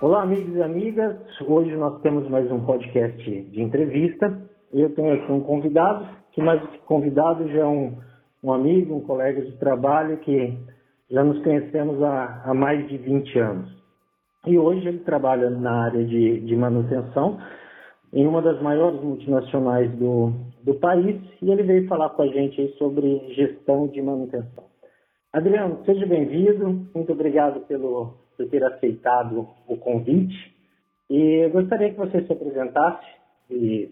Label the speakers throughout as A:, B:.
A: Olá, amigos e amigas. Hoje nós temos mais um podcast de entrevista. Eu tenho aqui um convidado, que mais que convidado já é um, um amigo, um colega de trabalho que já nos conhecemos há, há mais de 20 anos. E hoje ele trabalha na área de, de manutenção em uma das maiores multinacionais do, do país e ele veio falar com a gente sobre gestão de manutenção. Adriano, seja bem-vindo. Muito obrigado pelo, por ter aceitado o convite. E eu gostaria que você se apresentasse e,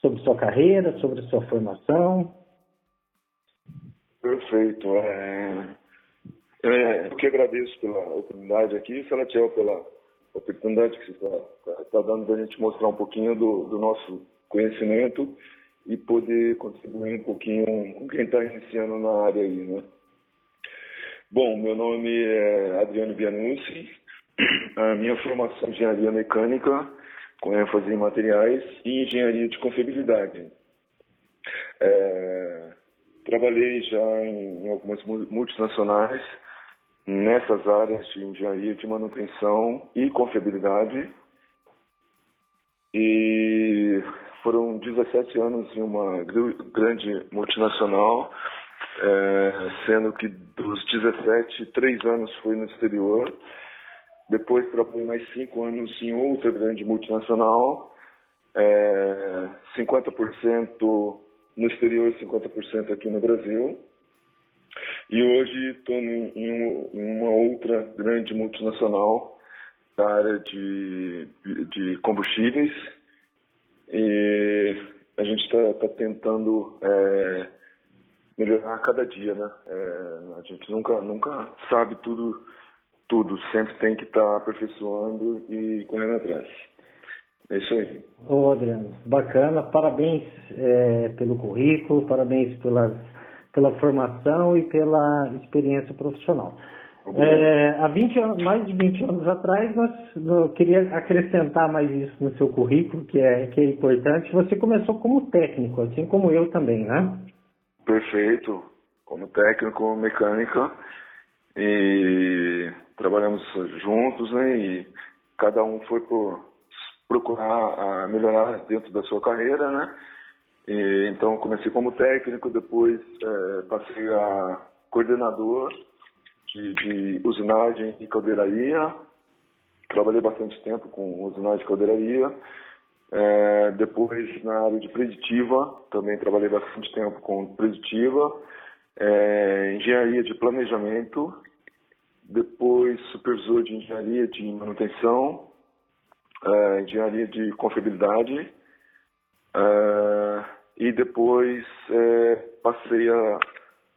A: sobre sua carreira, sobre sua formação.
B: Perfeito. É, é, eu que agradeço pela oportunidade aqui, Salatiel, pela oportunidade que você está tá dando para a gente mostrar um pouquinho do, do, nosso conhecimento e poder contribuir um pouquinho com quem está iniciando na área aí, né? Bom, meu nome é Adriano Bianucci, a minha formação é engenharia mecânica, com ênfase em materiais e engenharia de confiabilidade. É, trabalhei já em, em algumas multinacionais, nessas áreas de engenharia de manutenção e confiabilidade. E foram 17 anos em uma grande multinacional, é, sendo que dos 17, 3 anos foi no exterior. Depois trabalhei mais 5 anos em outra grande multinacional, é, 50% no exterior e 50% aqui no Brasil. E hoje estou em, em, uma outra grande multinacional da área de, de combustíveis e a gente está tá tentando é, melhorar a cada dia, né? É, a gente nunca, nunca sabe tudo, tudo, sempre tem que estar tá aperfeiçoando e correndo atrás. É isso aí.
A: Ô Adriano, bacana, parabéns é, pelo currículo, parabéns pelas pela formação e pela experiência profissional. É, há 20 anos, mais de 20 anos atrás, nós, eu queria acrescentar mais isso no seu currículo, que é, que é importante. Você começou como técnico, assim como eu também, né?
B: Perfeito. Como técnico mecânica e trabalhamos juntos, né? E cada um foi por procurar melhorar dentro da sua carreira, né? E, então comecei como técnico, depois é, passei a coordenador de, de, usinagem e caldeiraria. Trabalhei bastante tempo com usinagem e caldeiraria. É, depois na área de preditiva, também trabalhei bastante tempo com preditiva. É, engenharia de planejamento, depois supervisor de engenharia de manutenção, é, engenharia de confiabilidade. Uh, e depois é, passei a,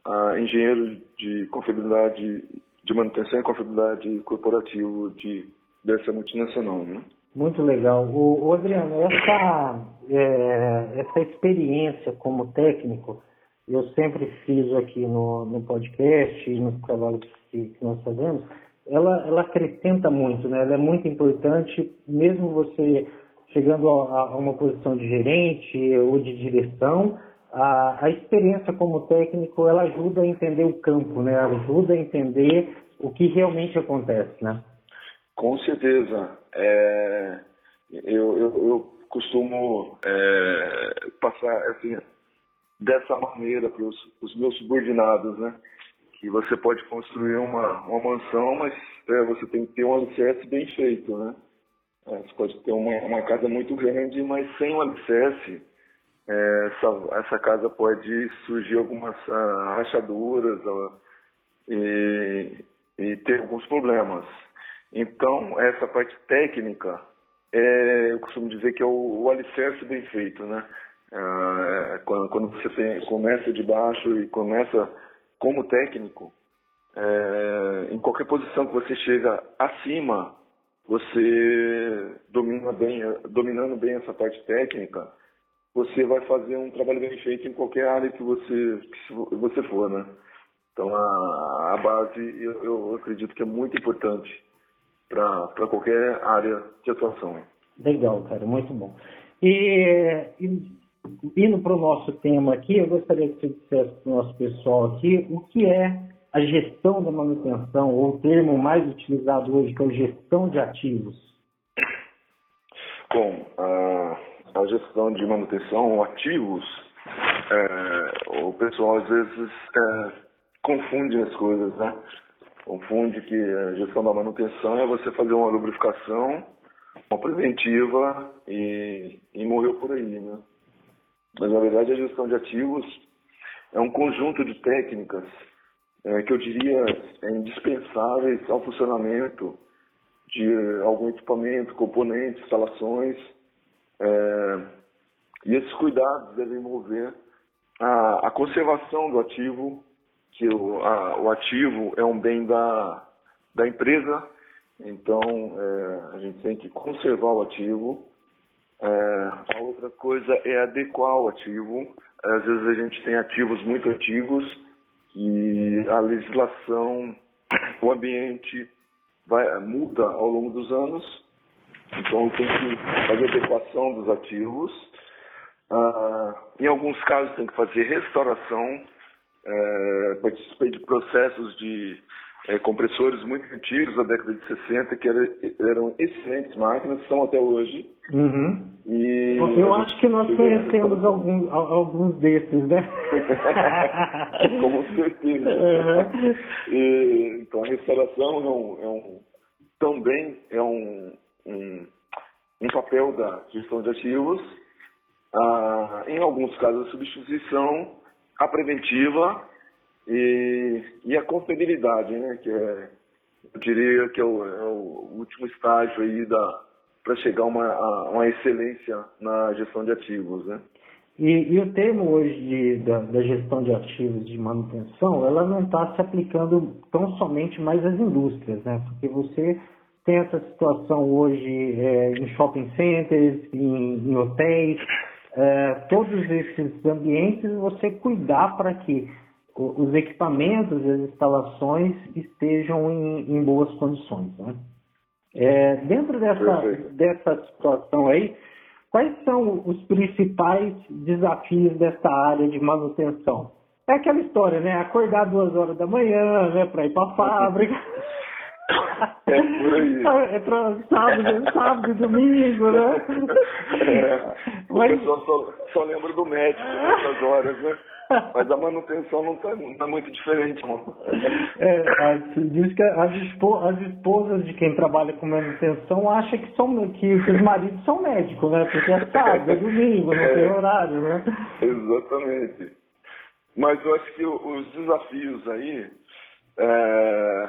B: a, engenheiro de confiabilidade, de manutenção e confiabilidade corporativo de, dessa multinacional. Né?
A: Muito legal. O, o Adriano, essa, é, essa experiência como técnico, eu sempre fiz aqui no, no podcast e nos trabalhos que, que nós fazemos, ela, ela acrescenta muito, né? Ela é muito importante, mesmo você chegando a, a uma posição de gerente ou de direção, a, a, experiência como técnico ela ajuda a entender o campo, né? Ajuda a entender o que realmente acontece, né?
B: Com certeza. É, eu, eu, eu, costumo é, passar assim dessa maneira para os meus subordinados, né? Que você pode construir uma, uma mansão, mas é, você tem que ter um alicerce bem feito, né? É, você pode ter uma, uma casa muito grande, mas sem o alicerce, é, essa, essa, casa pode surgir algumas uh, rachaduras e, e, ter alguns problemas. Então, essa parte técnica, é, eu costumo dizer que é o, o alicerce bem feito, né? Uh, quando, quando, você tem, começa de baixo e começa como técnico, é, em qualquer posição que você chega acima, você domina bem, dominando bem essa parte técnica, você vai fazer um trabalho bem feito em qualquer área que você, que você for, né? Então a, a base eu, eu, acredito que é muito importante para qualquer área de atuação.
A: Legal, cara, muito bom. E, e indo para o nosso tema aqui, eu gostaria que você dissesse para o nosso pessoal aqui o que é a gestão da manutenção, ou o termo mais utilizado hoje, que é a gestão de ativos?
B: com a, a gestão de manutenção, ativos, é, o pessoal às vezes é, confunde as coisas, né? Confunde que a gestão da manutenção é você fazer uma lubrificação, uma preventiva e, e morreu por aí, né? Mas na verdade a gestão de ativos é um conjunto de técnicas é, que eu diria é indispensáveis ao funcionamento de algum equipamento, componentes, instalações. É, e esses cuidados devem envolver a, a conservação do ativo, que o, a, o, ativo é um bem da, da empresa, então é, a gente tem que conservar o ativo. É, a outra coisa é adequar o ativo. Às vezes a gente tem ativos muito antigos e a legislação, o ambiente vai, muda ao longo dos anos, então tem que fazer adequação dos ativos. Ah, em alguns casos tem que fazer restauração, é, participei de processos de é, compressores muito antigos da década de 60, que eram, eram excelentes máquinas, são até hoje.
A: Uhum. E Eu acho que nós conhecemos alguns, alguns desses, né?
B: Com certeza. Uhum. E, então a restauração é um, é um, também é um, um, um papel da gestão de ativos. Ah, em alguns casos a substituição, a preventiva e, e a confiabilidade, né, que é, eu diria que é o, é o último estágio aí da para chegar a uma, a uma excelência na gestão de ativos, né?
A: E, e o termo hoje de, da, da, gestão de ativos de manutenção, ela não está se aplicando tão somente mais às indústrias, né? Porque você tem essa situação hoje é, em shopping centers, em, em hotéis, é, todos esses ambientes, você cuidar para que os equipamentos e as instalações estejam em, em boas condições. Né? É, dentro dessa, dessa situação aí, quais são os principais desafios dessa área de manutenção? É aquela história, né? Acordar duas horas da manhã, né? Para ir para a fábrica.
B: É por aí.
A: É pra sábado, sábado e domingo, né?
B: É. Mas... O pessoal só, só lembra do médico nessas horas, né? Mas a manutenção não está tá muito diferente, não.
A: É, diz que as, espo, as esposas de quem trabalha com manutenção acham que, são, que os maridos são médicos, né? Porque é sábado, é domingo, não é, tem horário, né?
B: Exatamente. Mas eu acho que os desafios aí, é,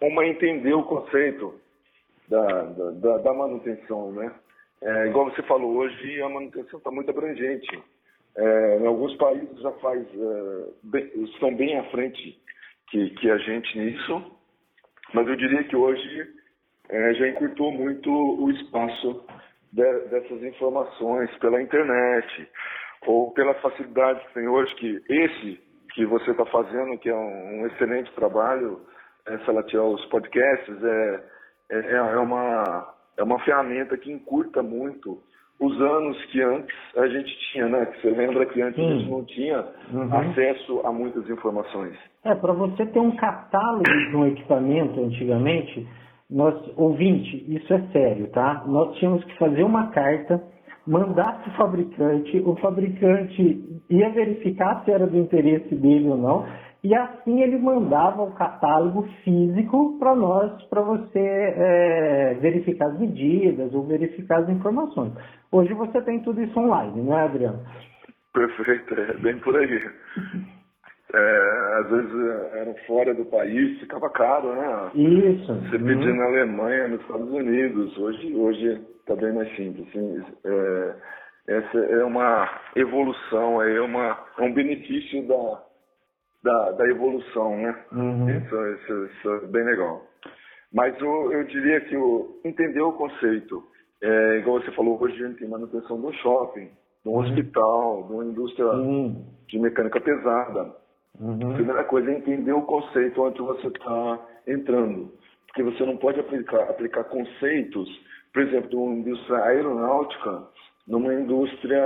B: uma entender o conceito da, da, da manutenção, né? É, igual você falou, hoje a manutenção está muito abrangente. É, em alguns países já faz, é, bem, estão bem à frente que, que, a gente nisso, mas eu diria que hoje é, já encurtou muito o espaço de, dessas informações pela internet ou pela facilidade que tem hoje, que esse que você está fazendo, que é um, um excelente trabalho, é, relativo aos podcasts, é, é, é, uma, é uma ferramenta que encurta muito os anos que antes a gente tinha, né? Que você lembra que antes Sim. a gente não tinha uhum. acesso a muitas informações.
A: É, para você ter um catálogo de um equipamento antigamente, nós, ouvinte, isso é sério, tá? Nós tínhamos que fazer uma carta, mandar para o fabricante, o fabricante ia verificar se era do interesse dele ou não, e assim ele mandava o catálogo físico para nós, para você é, verificar as medidas ou verificar as informações. Hoje você tem tudo isso online, não é, Adriano?
B: Perfeito, é bem por aí. É, às vezes era fora do país, ficava caro, né?
A: Isso.
B: Você pedir uhum. na Alemanha, nos Estados Unidos. Hoje hoje está bem mais simples. Assim, é, essa é uma evolução, é, uma, é um benefício da, da, da evolução, né? Uhum. Isso, isso, isso, é bem legal. Mas o, eu diria que o, entender o conceito, é, igual você falou, hoje a gente tem manutenção do shopping, do uhum. hospital, de uma indústria uhum. de mecânica pesada. Uhum. A primeira coisa é entender o conceito onde você está entrando. Porque você não pode aplicar, aplicar conceitos, por exemplo, de uma indústria aeronáutica numa indústria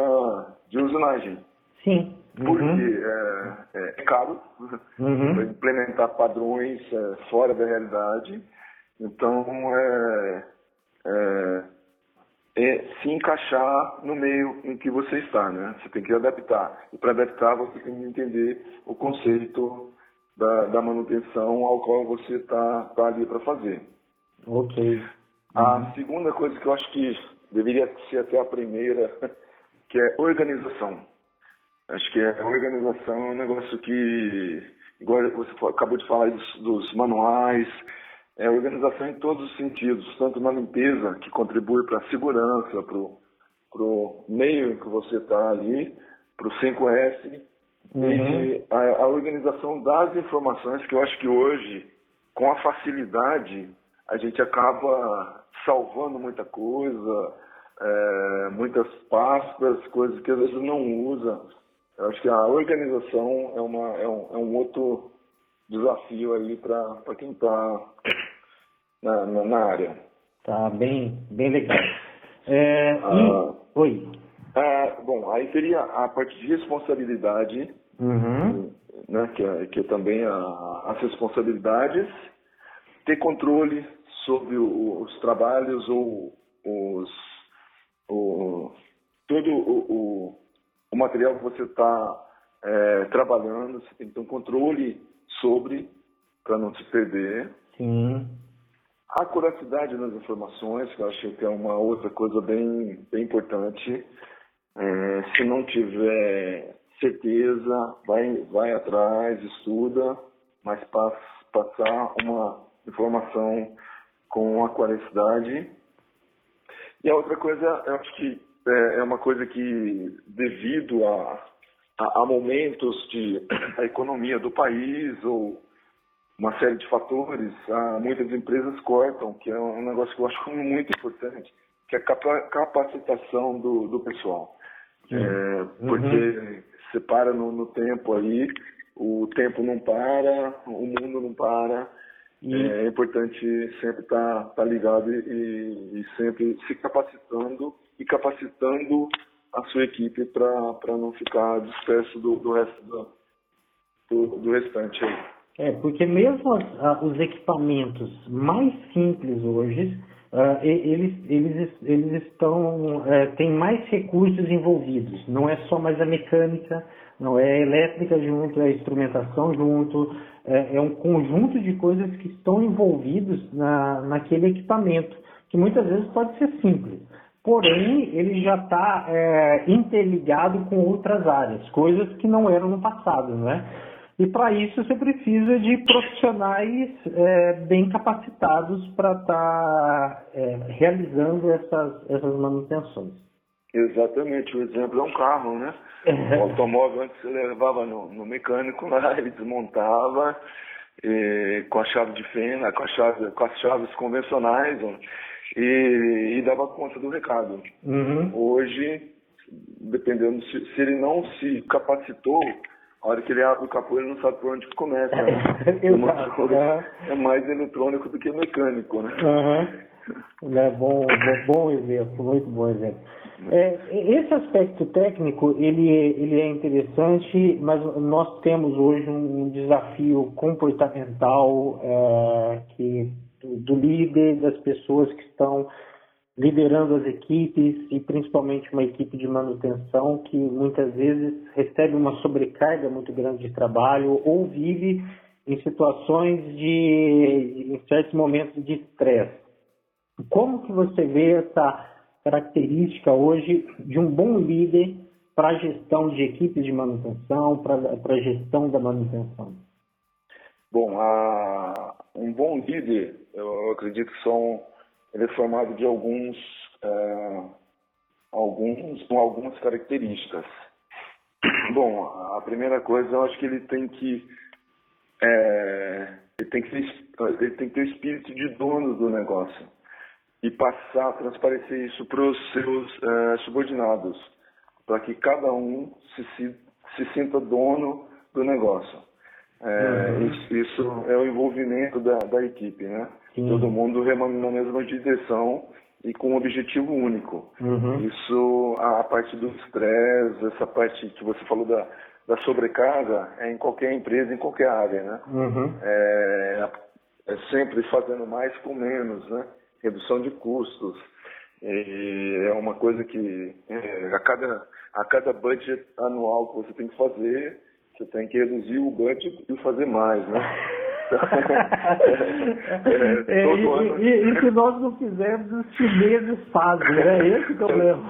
B: de usinagem.
A: Sim.
B: Porque uhum. é, é, caro uhum. implementar padrões é, fora da realidade. Então, é, é é se encaixar no meio em que você está, né? Você tem que adaptar. E para adaptar, você tem que entender o conceito da, da manutenção ao qual você está tá ali para fazer.
A: Ok. Uhum.
B: A segunda coisa que eu acho que deveria ser até a primeira, que é organização. Acho que a organização é um negócio que, igual você acabou de falar dos, dos manuais, é organização em todos os sentidos, tanto na limpeza, que contribui para a segurança, para o meio em que você está ali, para o 5S, uhum. e a, a, organização das informações, que eu acho que hoje, com a facilidade, a gente acaba salvando muita coisa, é, muitas pastas, coisas que às vezes não usa. Eu acho que a organização é, uma, é, um, é um outro desafio aí para quem está na, na, na, área.
A: Tá bem, bem legal. É, ah, e... Oi.
B: Ah, bom, aí teria a parte de responsabilidade, uhum. né, que, é, que é também a, as responsabilidades, ter controle sobre o, os trabalhos ou os, o, todo o, o, o material que você está é, trabalhando, você tem que ter um controle sobre, para não se perder.
A: Sim.
B: A curacidade nas informações, que eu acho que é uma outra coisa bem, bem importante. É, se não tiver certeza, vai, vai atrás, estuda, mas pass, passar uma informação com a qualicidade. E a outra coisa, eu acho que é, é uma coisa que, devido a, a, a momentos de a economia do país ou uma série de fatores, muitas empresas cortam, que é um negócio que eu acho muito importante, que é a capacitação do, do pessoal. É, uhum. porque você para no, no, tempo aí, o tempo não para, o mundo não para. E... É importante sempre estar tá, tá ligado e, e sempre se capacitando e capacitando a sua equipe para não ficar disperso do, do resto do, do, do, restante aí.
A: É, porque mesmo os equipamentos mais simples hoje, uh, eles, eles, eles estão, uh, têm mais recursos envolvidos. Não é só mais a mecânica, não é a elétrica junto, é a instrumentação junto, é, é um conjunto de coisas que estão envolvidos na, naquele equipamento, que muitas vezes pode ser simples porém ele já está é, interligado com outras áreas, coisas que não eram no passado, né? E para isso você precisa de profissionais é, bem capacitados para estar tá, é, realizando essas, essas manutenções.
B: Exatamente, o exemplo é um carro, né? É. O automóvel antes você levava no, no mecânico lá, ele desmontava e, com a chave de fenda, com, chave, com as chaves convencionais, e, e dava conta do recado. Uhum. Hoje, dependendo se, se, ele não se capacitou, a hora que ele abre o capô ele não sabe por onde começa. Né? é mais eletrônico do que mecânico, né?
A: Uhum. É bom, bom exemplo, muito bom exemplo. É, esse aspecto técnico ele, ele é interessante, mas nós temos hoje um desafio comportamental é, que do, líder, das pessoas que estão liderando as equipes e principalmente uma equipe de manutenção que muitas vezes recebe uma sobrecarga muito grande de trabalho ou vive em situações de, em certos momentos de estresse. Como que você vê essa característica hoje de um bom líder para a gestão de equipes de manutenção, para a gestão da manutenção?
B: Bom, a, um bom líder, eu acredito que são, ele é formado de alguns, é, alguns, com algumas características. Bom, a primeira coisa, eu acho que ele tem que, é, ele tem que, ter, ele tem que ter o espírito de dono do negócio e passar, transparecer isso para os seus é, subordinados, para que cada um se, se, se sinta dono do negócio. É, uhum. isso, isso, é o envolvimento da, da equipe, né? Sim. Todo mundo remando na mesma direção e com um objetivo único. Uhum. Isso, a, a, parte do estresse, essa parte que você falou da, da sobrecarga, é em qualquer empresa, em qualquer área, né? Uhum. É, é sempre fazendo mais com menos, né? Redução de custos. E é uma coisa que é, a, cada, a cada budget anual que você tem que fazer, você tem que reduzir o budget e fazer mais, né?
A: é, é, e, e, e, se nós não fizermos, os chineses fazem, né? Esse é o problema.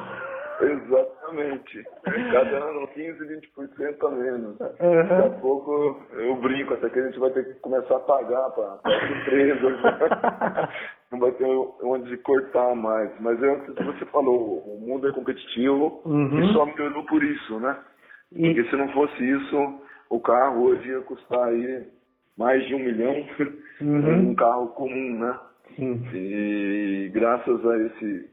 B: Exatamente. Cada ano 15, 20% a menos. Uhum. Daqui a pouco eu brinco, até que a gente vai ter que começar a pagar para as empresas. Não vai ter onde cortar mais. Mas é você falou, o mundo é competitivo uhum. e só melhorou por isso, né? Porque se não fosse isso, o carro hoje ia custar aí mais de um milhão uhum. um carro comum, né? Sim. E graças a esse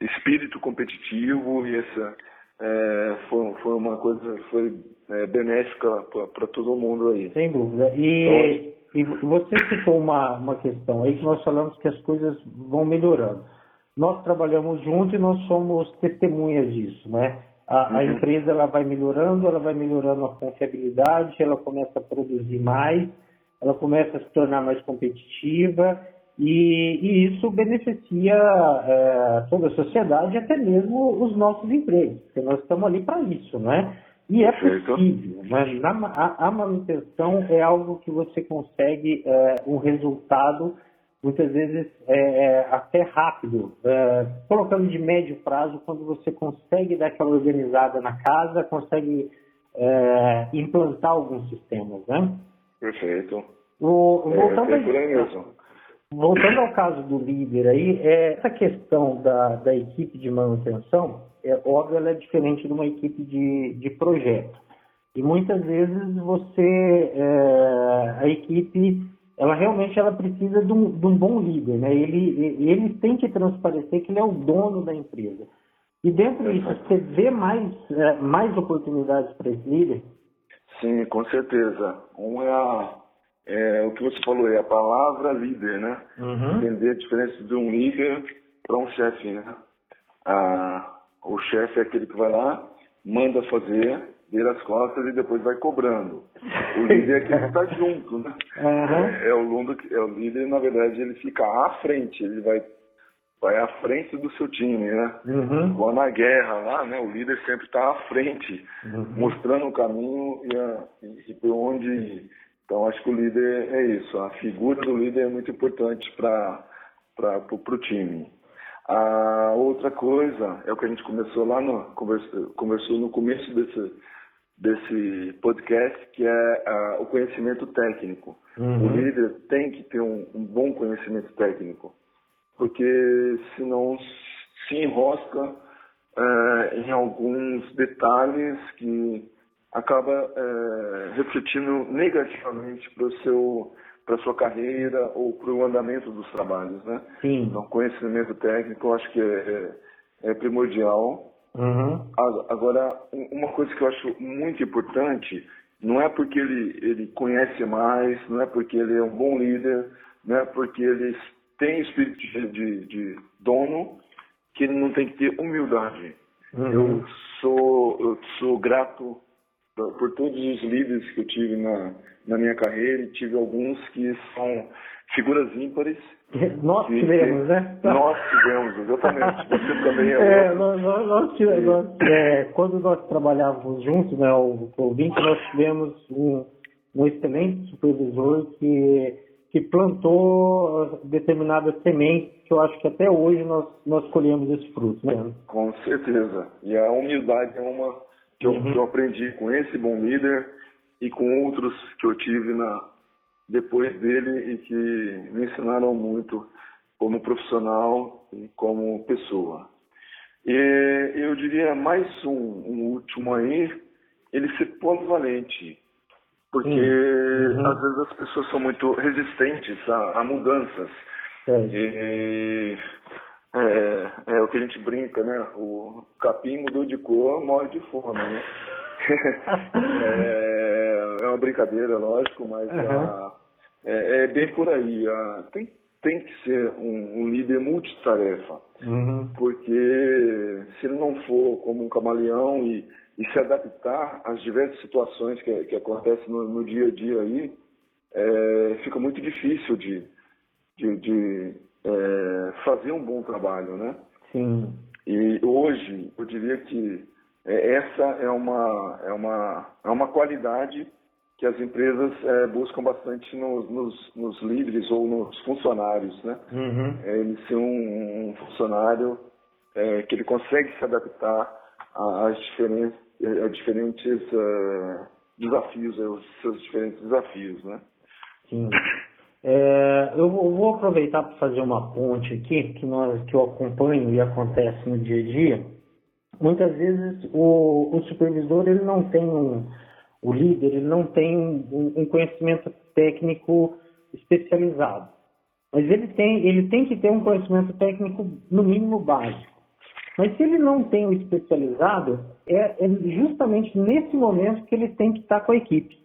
B: espírito competitivo e essa é, foi, foi uma coisa foi é, benéfica para todo mundo aí.
A: Sem dúvida. E, então, e você citou uma, uma questão aí que nós falamos que as coisas vão melhorando. Nós trabalhamos juntos e nós somos testemunhas disso, né? A, uhum. a, empresa ela vai melhorando, ela vai melhorando a confiabilidade, ela começa a produzir mais, ela começa a se tornar mais competitiva e, e isso beneficia é, toda a sociedade e até mesmo os nossos empregos, porque nós estamos ali para isso, não é? E é possível, mas na, a, a, manutenção é algo que você consegue é, um resultado, muitas vezes é, é até rápido, é, colocando de médio prazo, quando você consegue dar aquela organizada na casa, consegue é, implantar alguns sistemas, né?
B: Perfeito.
A: O, voltando é, é mesmo. Voltando ao caso do líder aí, é, essa questão da, da equipe de manutenção, é óbvio, ela é diferente de uma equipe de, de projeto. E muitas vezes você, é, a equipe, ela realmente ela precisa de um, de um bom líder, né? Ele, ele tem que transparecer que ele é o dono da empresa. E dentro disso, você vê mais, é, mais oportunidades para esse líder?
B: Sim, com certeza. Um é a é, o que você falou é a palavra líder, né? Uhum. Entender a diferença de um líder para um chefe, né? Ah, o chefe é aquele que vai lá, manda fazer, vira as costas e depois vai cobrando. O líder é que está junto, né? Uhum. É, é, o lundo, é o líder, na verdade, ele fica à frente, ele vai vai à frente do seu time, né? Uhum. Igual na guerra lá, né? O líder sempre está à frente, uhum. mostrando o caminho e, a, e, e por onde então, acho que o líder é isso. A figura do líder é muito importante para o time. A outra coisa é o que a gente começou lá no conversou, conversou no começo desse desse podcast, que é o conhecimento técnico. Uhum. O líder tem que ter um, um bom conhecimento técnico, porque senão se enrosca é, em alguns detalhes que acaba é, refletindo negativamente para o seu para sua carreira ou para o andamento dos trabalhos, né? Sim. Então, conhecimento técnico, eu acho que é, é, é primordial. Uhum. Agora, uma coisa que eu acho muito importante, não é porque ele, ele conhece mais, não é porque ele é um bom líder, não é porque ele tem espírito de, de, de dono, que ele não tem que ter humildade. Uhum. Eu sou eu sou grato por todos os líderes que eu tive na, na minha carreira e tive alguns que são figuras ímpares.
A: Nós que, tivemos, né?
B: Nós tivemos, exatamente. Você também é,
A: é nós, nós, tivemos, nós, é, Quando nós trabalhávamos juntos, né, o, o Vinte, nós tivemos um, um excelente supervisor que, que plantou determinadas sementes que eu acho que até hoje nós, nós colhemos esse fruto. Né?
B: Com certeza. E a humildade é uma que eu, uhum. que eu aprendi com esse bom líder e com outros que eu tive na, depois dele e que me ensinaram muito como profissional e como pessoa. E eu diria mais um, um último aí, ele ser polivalente, porque uhum. às vezes as pessoas são muito resistentes a, a mudanças. É. E é, é o que a gente brinca, né? O capim mudou de cor, morre de fome, né? é, é, uma brincadeira, lógico, mas uhum. a, é, é, bem por aí. A, tem, tem que ser um, um líder multitarefa, uhum. porque se ele não for como um camaleão e, e se adaptar às diversas situações que, que acontecem no, no dia a dia aí, é, fica muito difícil de, de, de é, fazer um bom trabalho, né?
A: Sim.
B: E hoje, eu diria que é, essa é uma, é uma, é uma qualidade que as empresas é, buscam bastante nos, nos, nos, líderes ou nos funcionários, né?
A: Uhum.
B: É, ele ser um, um funcionário é, que ele consegue se adaptar às diferentes, a diferentes uh, desafios, aos seus diferentes desafios, né?
A: Sim. É, eu vou aproveitar para fazer uma ponte aqui, que, nós, que eu acompanho e acontece no dia a dia. Muitas vezes o, o supervisor ele não tem um, o líder ele não tem um, conhecimento técnico especializado, mas ele tem, ele tem que ter um conhecimento técnico no mínimo básico. Mas se ele não tem o especializado, é, é justamente nesse momento que ele tem que estar com a equipe.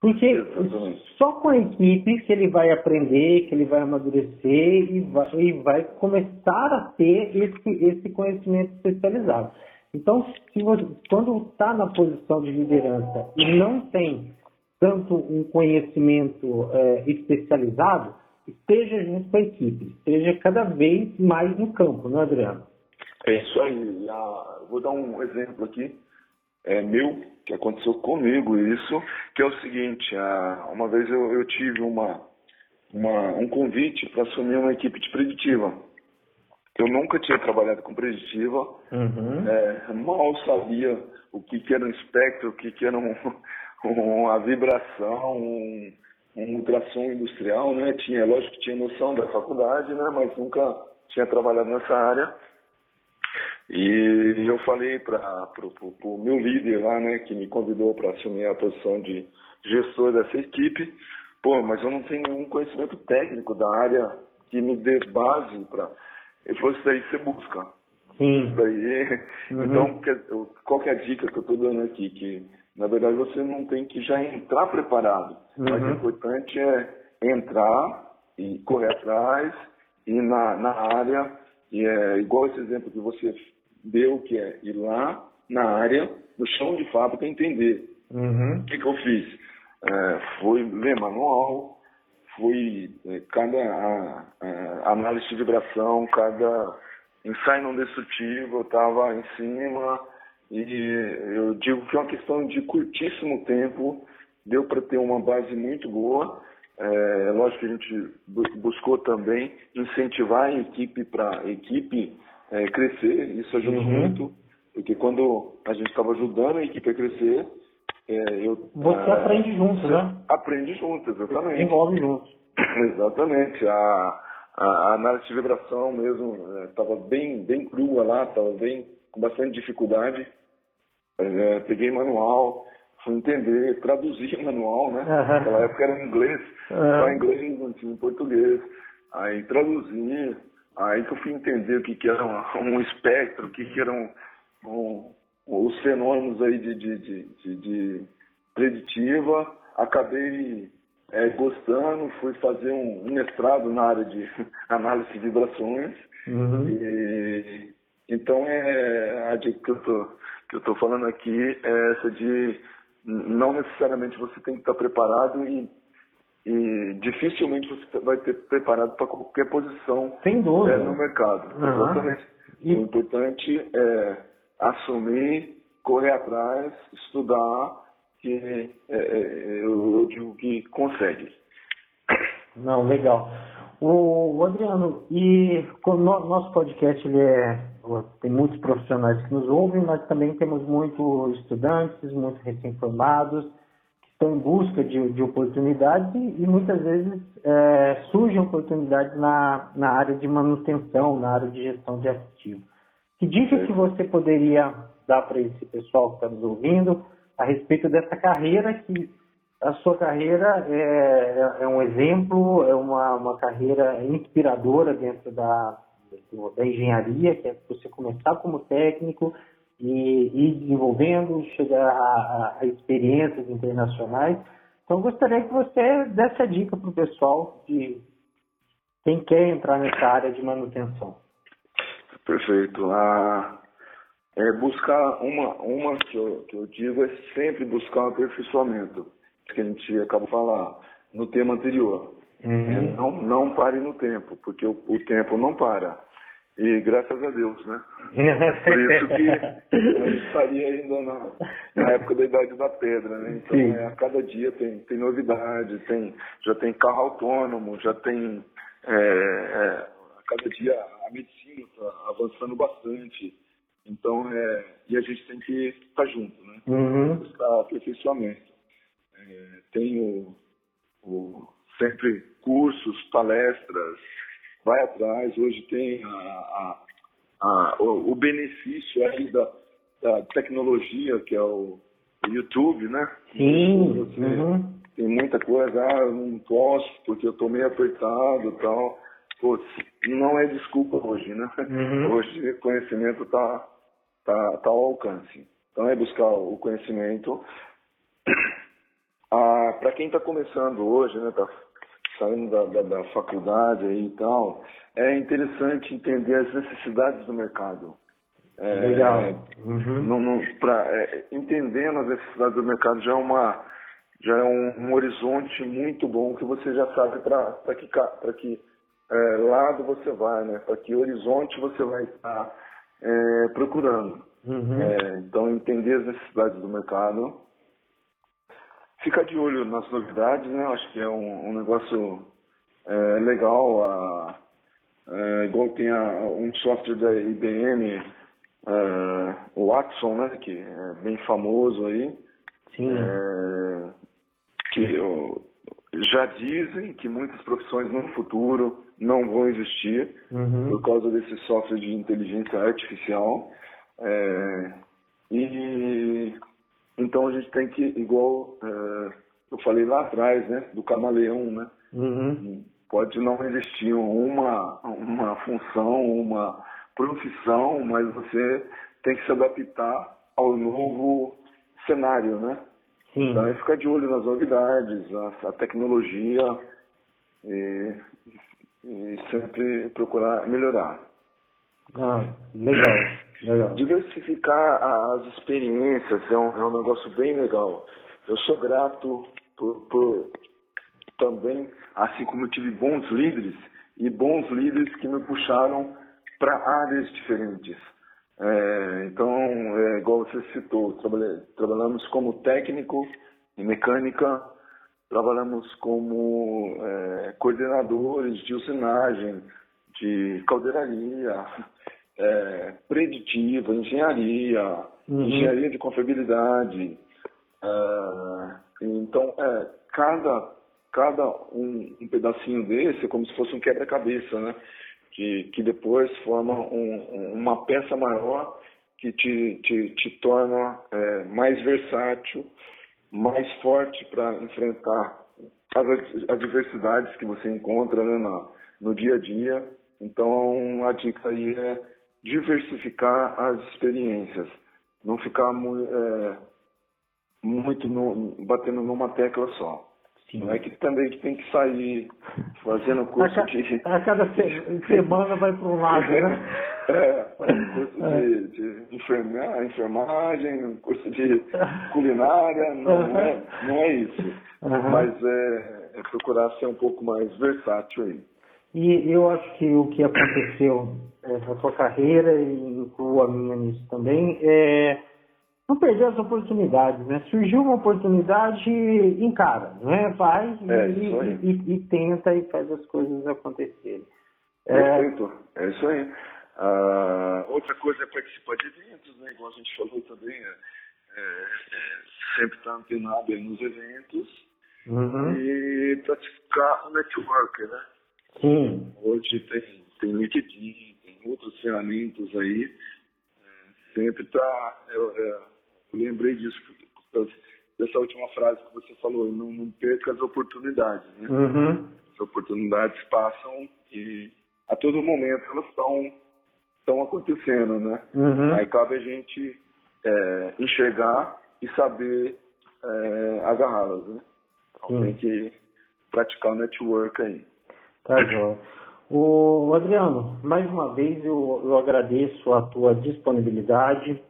A: Porque Exatamente. só com a equipe que ele vai aprender, que ele vai amadurecer e vai, e vai começar a ter esse, esse conhecimento especializado. Então, você, quando está na posição de liderança e não tem tanto um conhecimento é, especializado, esteja junto com a equipe, esteja cada vez mais no campo, não é, Adriano?
B: É isso aí. vou dar um exemplo aqui é, meu, que aconteceu comigo isso, que é o seguinte, a, uma vez eu, eu tive uma, uma, um convite para assumir uma equipe de preditiva. Eu nunca tinha trabalhado com preditiva,
A: uhum.
B: é, mal sabia o que, que era um espectro, o que, que era um, uma vibração, um, um ultrassom industrial, né? Tinha, lógico que tinha noção da faculdade, né? Mas nunca tinha trabalhado nessa área. E eu falei para o meu líder lá, né, que me convidou para assumir a posição de gestor dessa equipe, pô, mas eu não tenho nenhum conhecimento técnico da área que me dê base para. Ele falou, isso daí você busca.
A: Sim.
B: Isso daí. Uhum. Então, qual é a dica que eu estou dando aqui? Que, na verdade, você não tem que já entrar preparado. Uhum. Mas o importante é entrar e correr atrás e na, na área. E é igual esse exemplo que você deu, que é ir lá na área, no chão de fábrica, entender.
A: Uhum.
B: O que, que eu fiz? É, fui ler manual, fui é, cada a, a, análise de vibração, cada ensaio não destrutivo, eu estava em cima e eu digo que é uma questão de curtíssimo tempo, deu para ter uma base muito boa. É, lógico que a gente buscou também incentivar a equipe para equipe é, crescer, isso ajuda uhum. muito, porque quando a gente estava ajudando a equipe a crescer, é, eu...
A: Você
B: é,
A: aprende junto, né?
B: Aprende junto, exatamente.
A: Envolve junto.
B: exatamente. A, a, análise de vibração mesmo estava é, bem, bem crua lá, estava bem com bastante dificuldade. É, peguei manual, fui entender, traduzir manual, né? Uhum. Naquela época era em inglês, uhum. só em inglês, não tinha em português. Aí traduzir, Aí que eu fui entender o que, que era um, um espectro, o que, que eram um, os fenômenos aí de, de, de, de preditiva. Acabei é, gostando, fui fazer um, um, mestrado na área de análise de vibrações.
A: Uhum.
B: E, então, é, a dica que eu tô, que eu tô falando aqui é essa de não necessariamente você tem que estar preparado e e dificilmente você vai ter preparado para qualquer posição
A: Sem dúvida. É,
B: no mercado. Uhum. Exatamente. E... O importante é assumir, correr atrás, estudar, que é, é, eu, eu, digo que consegue.
A: Não, legal. O, Adriano, e o nosso podcast ele é, tem muitos profissionais que nos ouvem, mas também temos muitos estudantes, muitos recém-formados, estão em busca de, de oportunidades e, e muitas vezes é, surgem oportunidades na, na área de manutenção, na área de gestão de ativos. Que dica que você poderia dar para esse pessoal que está nos ouvindo a respeito dessa carreira que a sua carreira é, é um exemplo, é uma, uma carreira inspiradora dentro da, da engenharia, que é você começar como técnico, e ir desenvolvendo, chegar a, a, experiências internacionais. Então, gostaria que você desse a dica para o pessoal de quem quer entrar nessa área de manutenção.
B: Perfeito. Ah, é buscar uma, uma que eu, que eu digo é sempre buscar um aperfeiçoamento, que a gente acabou de falar no tema anterior.
A: Uhum.
B: É, não, não pare no tempo, porque o, o tempo não para. E graças a Deus, né? Por isso que eu estaria ainda na, na, época da idade da pedra, né? Então, é, a cada dia tem, tem novidade, tem, já tem carro autônomo, já tem. É, é, a cada dia avançando bastante. Então, é, e a gente tem que estar junto, né? Uhum. Buscar aperfeiçoamento. É, tem o, o, sempre cursos, palestras, vai atrás. Hoje tem a, a, a, o, o, benefício aí da, da, tecnologia, que é o, YouTube, né?
A: Sim. Você, uhum.
B: Tem muita coisa, ah, eu não posso porque eu tô meio apertado e tal. Pô, não é desculpa hoje, né? Uhum. Hoje o conhecimento tá, tá, tá ao alcance. Então é buscar o conhecimento. Ah, Para quem está começando hoje, né, tá saindo da, da, da faculdade e tal, é interessante entender as necessidades do mercado.
A: É, Legal. Uhum.
B: Não, não, pra, é, entendendo as necessidades do mercado já é uma já é um, um horizonte muito bom que você já sabe para que para que é, lado você vai, né? Para que horizonte você vai estar é, procurando. Uhum. É, então entender as necessidades do mercado ficar de olho nas novidades, né? Acho que é um, um negócio é, legal. A, é, igual tem a, um software da IBM, é, o Watson, né? Que é bem famoso aí.
A: Sim.
B: Que já dizem que muitas profissões no futuro não vão existir uhum. por causa desse software de inteligência artificial. É, e então a gente tem que, igual é, eu falei lá atrás, né, do camaleão, né? Uhum. Pode não existir uma, uma função, uma profissão, mas você tem que se adaptar ao novo cenário, né? Sim. Então é ficar de olho nas novidades, a, a tecnologia e, e sempre procurar melhorar.
A: Ah, legal. legal.
B: Diversificar as experiências é um, é um negócio bem legal. Eu sou grato por, por também, assim como eu tive bons líderes e bons líderes que me puxaram para áreas diferentes. É, então, é, igual você citou, trabalhamos como técnico em mecânica, trabalhamos como é, coordenadores de usinagem, de caldeiraria, é, preditiva, engenharia, uhum. engenharia de confiabilidade. É, então, é, cada, cada um, um, pedacinho desse é como se fosse um quebra-cabeça, né? Que, que depois forma um, uma peça maior que te, te, te torna é, mais versátil, mais forte para enfrentar as adversidades que você encontra né, na, no dia a dia. Então, a dica aí é diversificar as experiências, não ficar é, muito no, batendo numa tecla só. Não é que também tem que sair fazendo curso
A: a
B: de.
A: A cada semana vai para um lado, né?
B: é, fazendo curso é. de, de enferma, enfermagem, curso de culinária, não, é, não é isso. Uhum. Mas é, é procurar ser um pouco mais versátil aí.
A: E eu acho que o que aconteceu é, na sua carreira, e incluo a minha nisso também, é não perder as oportunidades, né? Surgiu uma oportunidade, encara, né? Vai
B: é,
A: e, e, e, tenta e faz as coisas acontecerem.
B: É, Perfeito, é, é isso aí. Uh, outra coisa é participar de eventos, né? Igual a gente falou também, é, é sempre estar antenado nos eventos uhum. e praticar o network, né?
A: Sim.
B: Hoje tem, tem LinkedIn, tem outras ferramentas aí. É, sempre tá. Eu, lembrei disso, dessa última frase que você falou, não, não perca as oportunidades, né? Uhum. As oportunidades passam e a todo momento elas estão estão acontecendo, né? Uhum. Aí cabe a gente é, enxergar e saber é, agarrá-las, né? Então tem que praticar o network aí.
A: Tá bom. O Adriano, mais uma vez eu, eu agradeço a tua disponibilidade.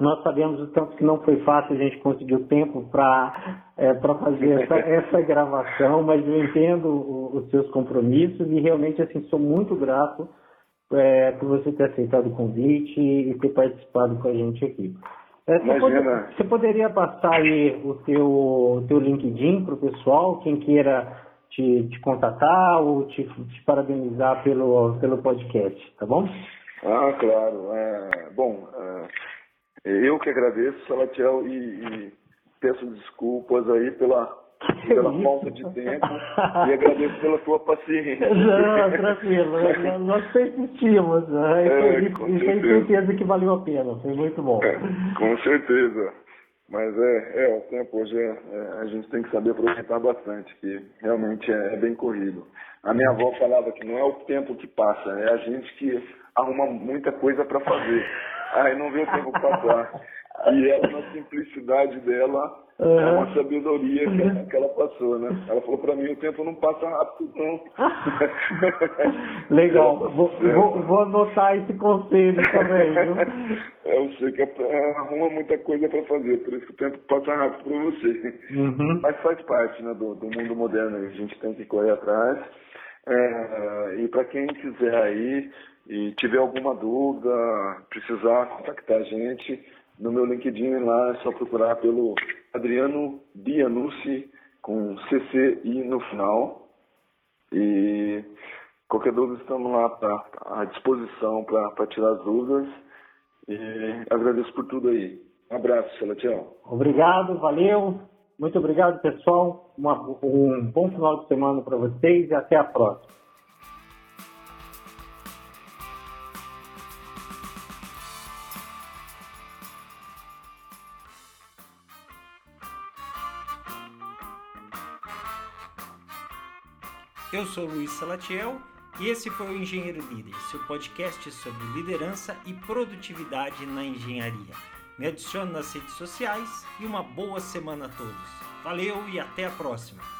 A: Nós sabemos o tanto que não foi fácil a gente conseguir o tempo para é, fazer essa, essa, gravação, mas eu entendo o, os seus compromissos e realmente assim sou muito grato é, por você ter aceitado o convite e ter participado com a gente aqui. É, você, pode, você, poderia passar aí o teu, o teu LinkedIn para o pessoal, quem queira te, te contatar ou te, te, parabenizar pelo, pelo podcast, tá bom?
B: Ah, claro. É, bom, é, eu que agradeço, Salatiel, e, e peço desculpas aí pela pela falta de tempo e agradeço pela tua paciência.
A: Não, tranquilo, nós persistimos né? é, e, tenho certeza que valeu a pena, foi muito bom.
B: É, com certeza. Mas é, é, o tempo hoje é, é, a gente tem que saber aproveitar bastante, que realmente é, é, bem corrido. A minha avó falava que não é o tempo que passa, é a gente que arruma muita coisa para fazer. Aí não vê o tempo passar. E ela, na simplicidade dela, uhum. é uma sabedoria que, ela, que ela passou, né?Ela falou para mim, o tempo não passa rápido, não.
A: Legal, vou, vou, vou, anotar esse conselho também, viu?
B: Eu sei que arruma muita coisa para fazer, por isso que o tempo passa rápido para você. Uhum. Mas faz parte né, do, do mundo moderno, a gente tem que correr atrás. É, e para quem quiser aí e tiver alguma dúvida, precisar contactar a gente, no meu LinkedIn lá é só procurar pelo Adriano Bianucci com CCI no final. E qualquer dúvida estamos lá pra, à disposição para tirar as dúvidas. E agradeço por tudo aí. Um abraço, Celatiel.
A: Obrigado, valeu. Muito obrigado, pessoal. Uma, um bom final de semana para vocês e até a próxima.
C: Eu sou Luiz Salatiel e esse foi o Engenheiro Líder, seu podcast sobre liderança e produtividade na engenharia. Me adicione nas redes sociais e uma boa semana a todos. Valeu e até a próxima!